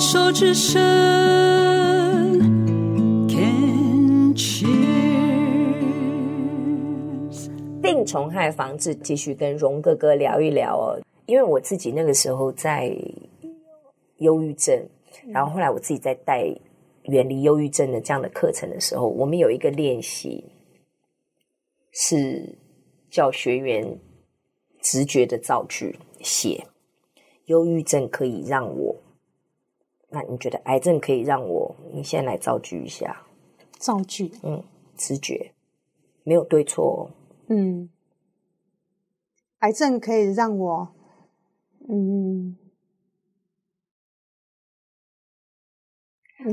手之声，Can cheers。病虫害防治，继续跟荣哥哥聊一聊哦。因为我自己那个时候在忧郁症，然后后来我自己在带远离忧郁症的这样的课程的时候，我们有一个练习是叫学员直觉的造句写。忧郁症可以让我，那你觉得癌症可以让我？你先来造句一下。造句，嗯，直觉，没有对错哦。嗯，癌症可以让我，嗯，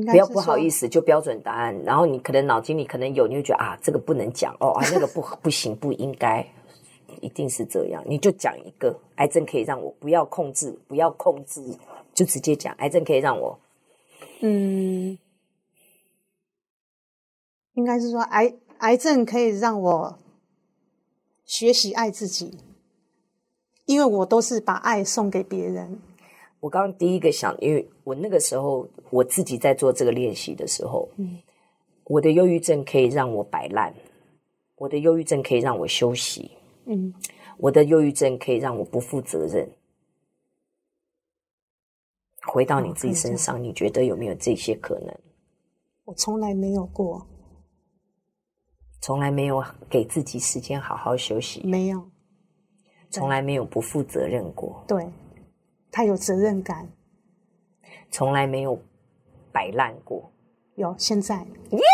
不要不好意思，就标准答案。然后你可能脑筋里可能有，你会觉得啊，这个不能讲哦，啊，那个不 不行，不应该。一定是这样，你就讲一个癌症可以让我不要控制，不要控制，就直接讲癌症可以让我，嗯，应该是说癌癌症可以让我学习爱自己，因为我都是把爱送给别人。我刚刚第一个想，因为我那个时候我自己在做这个练习的时候，嗯，我的忧郁症可以让我摆烂，我的忧郁症可以让我休息。嗯，我的忧郁症可以让我不负责任。回到你自己身上，你觉得有没有这些可能？我从来没有过，从来没有给自己时间好好休息，没有，从来没有不负责任过。对，他有责任感，从来没有摆烂过。有，现在耶。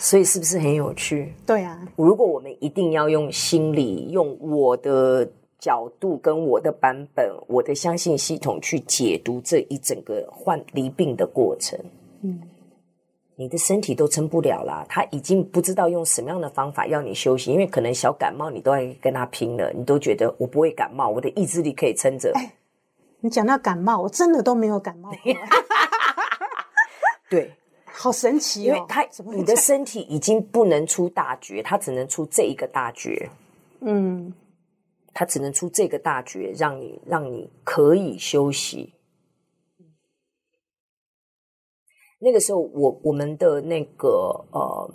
所以是不是很有趣？对啊，如果我们一定要用心理、用我的角度、跟我的版本、我的相信系统去解读这一整个患离病的过程，嗯，你的身体都撑不了啦。他已经不知道用什么样的方法要你休息，因为可能小感冒你都要跟他拼了，你都觉得我不会感冒，我的意志力可以撑着。哎，你讲到感冒，我真的都没有感冒过。对。好神奇哦！因为他，你的身体已经不能出大绝，他只能出这一个大绝。嗯，他只能出这个大绝，让你让你可以休息。那个时候，我我们的那个呃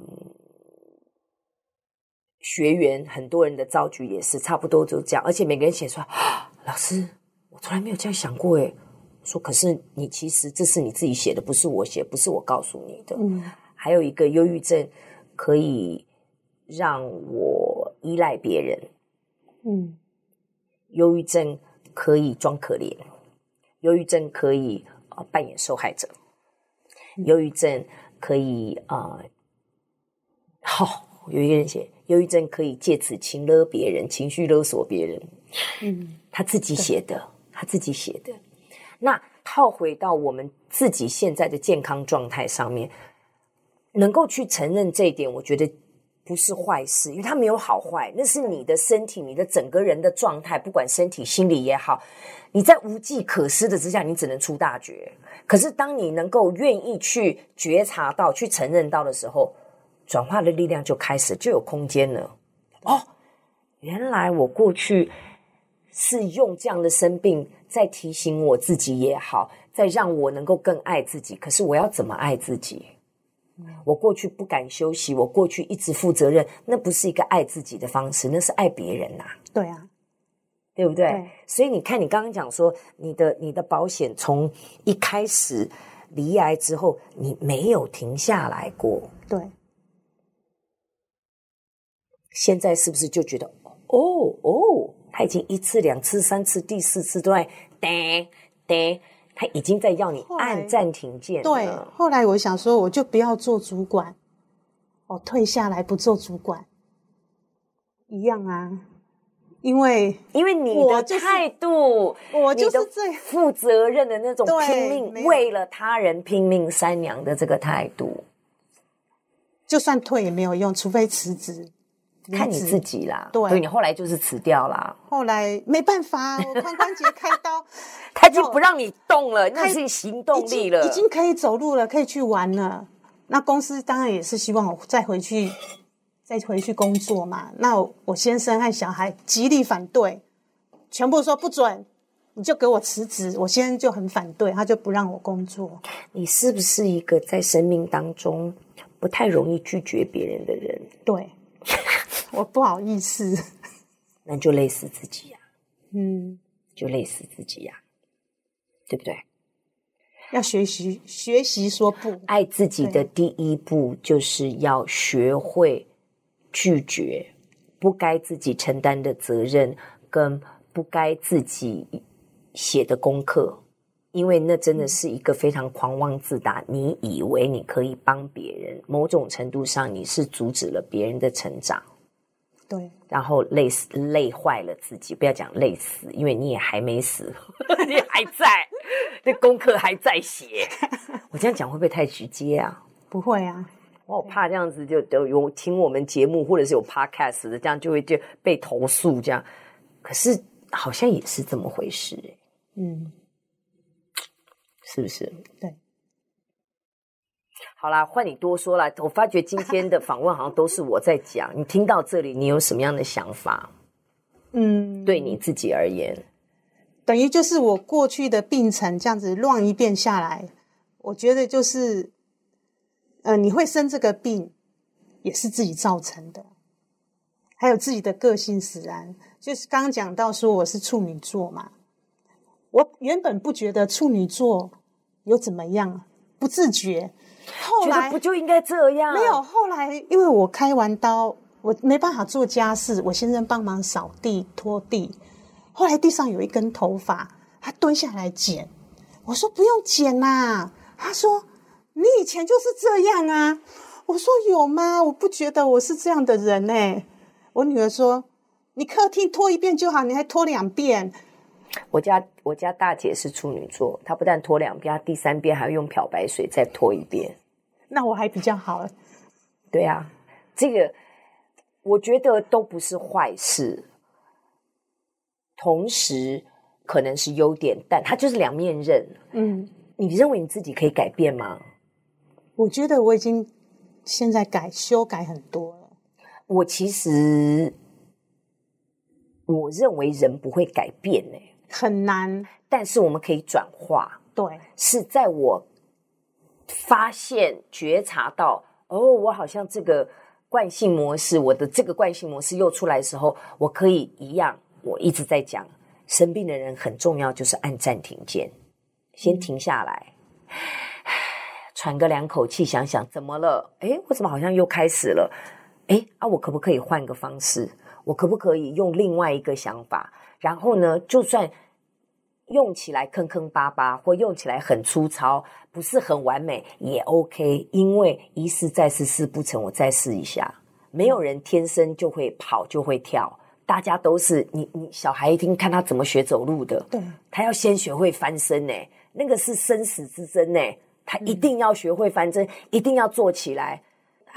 学员，很多人的造句也是差不多就这样，而且每个人写出来，啊，老师，我从来没有这样想过诶。说，可是你其实这是你自己写的，不是我写，不是我告诉你的。嗯，还有一个忧郁症可以让我依赖别人。嗯，忧郁症可以装可怜，忧郁症可以呃扮演受害者，忧郁症可以啊，好、呃 哦，有一个人写，忧郁症可以借此情勒别人，情绪勒索别人。嗯，他自己写的，他自己写的。那套回到我们自己现在的健康状态上面，能够去承认这一点，我觉得不是坏事，因为它没有好坏，那是你的身体，你的整个人的状态，不管身体、心理也好，你在无计可施的之下，你只能出大绝。可是当你能够愿意去觉察到、去承认到的时候，转化的力量就开始，就有空间了。哦，原来我过去是用这样的生病。在提醒我自己也好，在让我能够更爱自己。可是我要怎么爱自己？我过去不敢休息，我过去一直负责任，那不是一个爱自己的方式，那是爱别人呐。对啊，对不对？对。所以你看，你刚刚讲说，你的你的保险从一开始离癌之后，你没有停下来过。对。现在是不是就觉得，哦哦？他已经一次、两次、三次、第四次都在叮叮，他已经在要你按暂停键。对，后来我想说，我就不要做主管，我退下来不做主管，一样啊。因为因为你的态度，我就是最负责任的那种拼命为了他人拼命三娘的这个态度，就算退也没有用，除非辞职。看你自己啦，对，所以你后来就是辞掉啦。后来没办法，我髋关节开刀，他就不让你动了，那是行动力了，已经可以走路了，可以去玩了。那公司当然也是希望我再回去，再回去工作嘛。那我先生和小孩极力反对，全部说不准，你就给我辞职。我先生就很反对，他就不让我工作。你是不是一个在生命当中不太容易拒绝别人的人？对，我不好意思。那就累死自己呀、啊，嗯，就累死自己呀、啊，对不对？要学习学习说不，爱自己的第一步就是要学会拒绝不该自己承担的责任，跟不该自己写的功课，因为那真的是一个非常狂妄自大。你以为你可以帮别人，某种程度上你是阻止了别人的成长。对，然后累死累坏了自己，不要讲累死，因为你也还没死，你还在，那功课还在写。我这样讲会不会太直接啊？不会啊，我怕这样子就都有听我们节目或者是有 podcast 的，这样就会就被投诉这样。可是好像也是这么回事，嗯，是不是？对。好啦，换你多说啦。我发觉今天的访问好像都是我在讲。你听到这里，你有什么样的想法？嗯，对你自己而言，等于就是我过去的病程这样子乱一遍下来，我觉得就是，呃，你会生这个病，也是自己造成的，还有自己的个性使然。就是刚刚讲到说我是处女座嘛，我原本不觉得处女座有怎么样，不自觉。后来不就应该这样？没有，后来因为我开完刀，我没办法做家事，我先生帮忙扫地、拖地。后来地上有一根头发，他蹲下来剪。我说不用剪啦。他说你以前就是这样啊。我说有吗？我不觉得我是这样的人欸。我女儿说你客厅拖一遍就好，你还拖两遍。我家我家大姐是处女座，她不但拖两遍，她第三遍还要用漂白水再拖一遍。那我还比较好。对啊，这个我觉得都不是坏事，同时可能是优点，但它就是两面刃。嗯，你认为你自己可以改变吗？我觉得我已经现在改修改很多了。我其实我认为人不会改变呢、欸。很难，但是我们可以转化。对，是在我发现、觉察到，哦，我好像这个惯性模式，我的这个惯性模式又出来的时候，我可以一样。我一直在讲，生病的人很重要，就是按暂停键，先停下来，嗯、喘个两口气，想想怎么了？诶，我怎么好像又开始了？诶，啊，我可不可以换个方式？我可不可以用另外一个想法？然后呢，就算用起来坑坑巴巴，或用起来很粗糙，不是很完美，也 OK。因为一试再试，试不成，我再试一下。没有人天生就会跑，就会跳，大家都是你你小孩一听看他怎么学走路的，对，他要先学会翻身呢，那个是生死之争呢，他一定要学会翻身，嗯、一定要坐起来。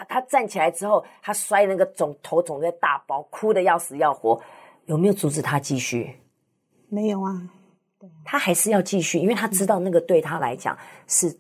他他站起来之后，他摔那个肿头肿的大包，哭的要死要活。有没有阻止他继续？没有啊，他还是要继续，因为他知道那个对他来讲是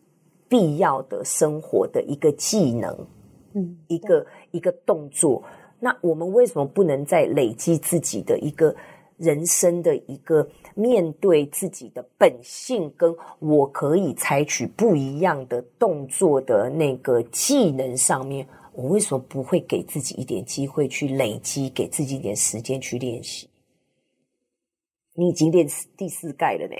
必要的生活的一个技能，嗯，一个一个动作。那我们为什么不能再累积自己的一个人生的一个面对自己的本性，跟我可以采取不一样的动作的那个技能上面？我为什么不会给自己一点机会去累积，给自己一点时间去练习？你已经练第四盖了呢，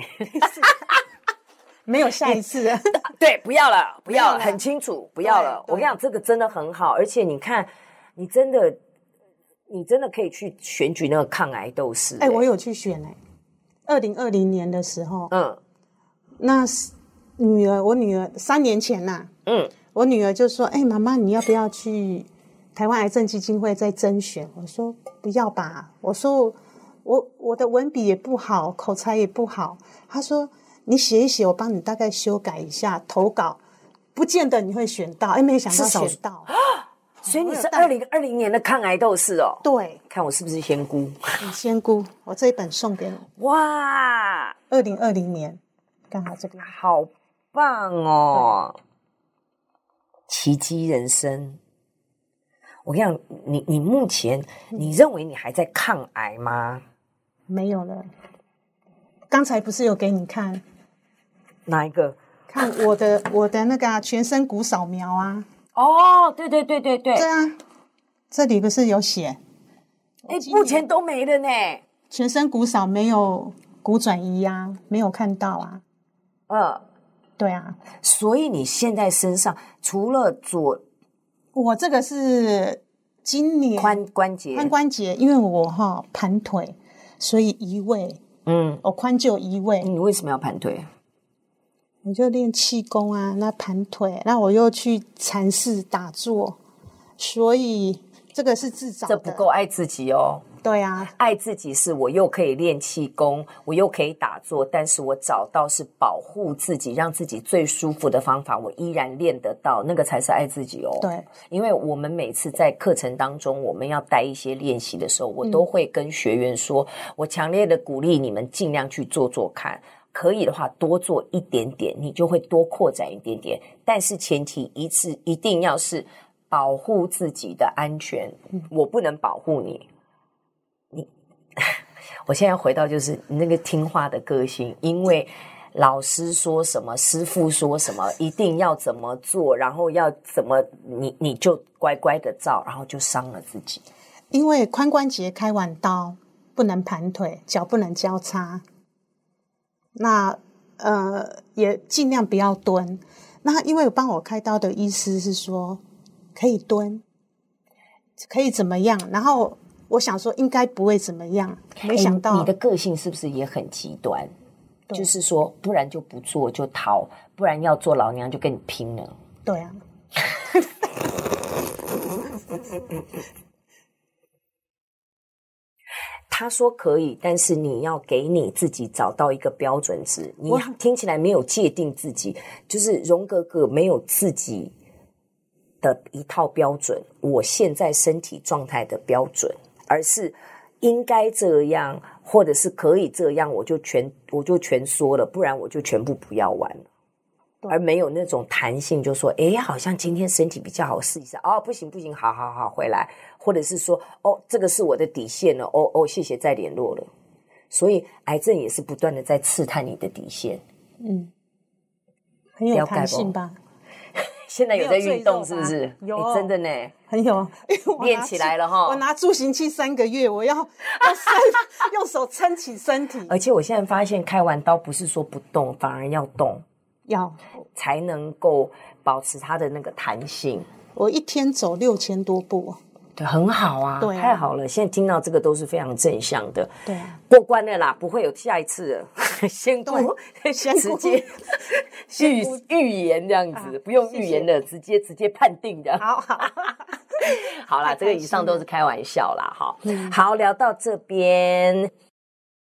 没有下一次了。对，不要了，不要了，了很清楚，不要了。我跟你讲，这个真的很好，而且你看，你真的，你真的可以去选举那个抗癌斗士。哎，我有去选哎，二零二零年的时候，嗯，那女儿，我女儿三年前呐，嗯。我女儿就说：“哎、欸，妈妈，你要不要去台湾癌症基金会再甄选？”我说：“不要吧。”我说：“我我的文笔也不好，口才也不好。”她说：“你写一写，我帮你大概修改一下投稿，不见得你会选到。”哎，没想到选到啊！所以你是二零二零年的抗癌斗士哦。对，看我是不是仙姑？你仙姑，我这一本送给你。哇，二零二零年刚好这边好棒哦。奇迹人生，我跟你讲，你你目前你认为你还在抗癌吗？没有了，刚才不是有给你看哪一个？看我的我的那个、啊、全身骨扫描啊？哦，对对对对对，对啊，这里不是有写？哎，目前都没了呢。全身骨少没有骨转移啊，没有看到啊。嗯，对啊。所以你现在身上除了左，我这个是今年髋关节，髋关节，因为我哈盘腿，所以移位。嗯，我髋就移位。你为什么要盘腿？我就练气功啊，那盘腿，那我又去禅寺打坐，所以这个是自找的。这不够爱自己哦。对啊，爱自己是我又可以练气功，我又可以打坐，但是我找到是保护自己，让自己最舒服的方法，我依然练得到，那个才是爱自己哦。对，因为我们每次在课程当中，我们要带一些练习的时候，我都会跟学员说，嗯、我强烈的鼓励你们尽量去做做看。可以的话，多做一点点，你就会多扩展一点点。但是前提一次一定要是保护自己的安全。我不能保护你，你。我现在回到就是你那个听话的个性，因为老师说什么，师父说什么，一定要怎么做，然后要怎么，你你就乖乖的照，然后就伤了自己。因为髋关节开完刀不能盘腿，脚不能交叉。那呃，也尽量不要蹲。那因为帮我开刀的医师是说可以蹲，可以怎么样？然后我想说应该不会怎么样，没想到、欸、你的个性是不是也很极端？就是说，不然就不做就逃，不然要做老娘就跟你拼了。对啊。他说可以，但是你要给你自己找到一个标准值。你听起来没有界定自己，就是荣格格没有自己的一套标准。我现在身体状态的标准，而是应该这样，或者是可以这样，我就全我就全说了，不然我就全部不要玩了。而没有那种弹性，就说，哎，好像今天身体比较好，试一下。哦，不行不行，好好好，回来。或者是说，哦，这个是我的底线了。哦哦，谢谢，再联络了。所以，癌症也是不断的在刺探你的底线。嗯，很有弹性吧？现在有在运动是不是？有、哦，真的呢，很有。练起来了哈！我拿助行器三个月，我要 要用手撑起身体。而且我现在发现，开完刀不是说不动，反而要动。要才能够保持它的那个弹性。我一天走六千多步，对，很好啊，对啊，太好了。现在听到这个都是非常正向的，对啊，过关了啦，不会有下一次了。先过，先直接 预预言这样子，啊、不用预言的，谢谢直接直接判定的。好好好啦，这个以上都是开玩笑啦，哈。好，聊到这边。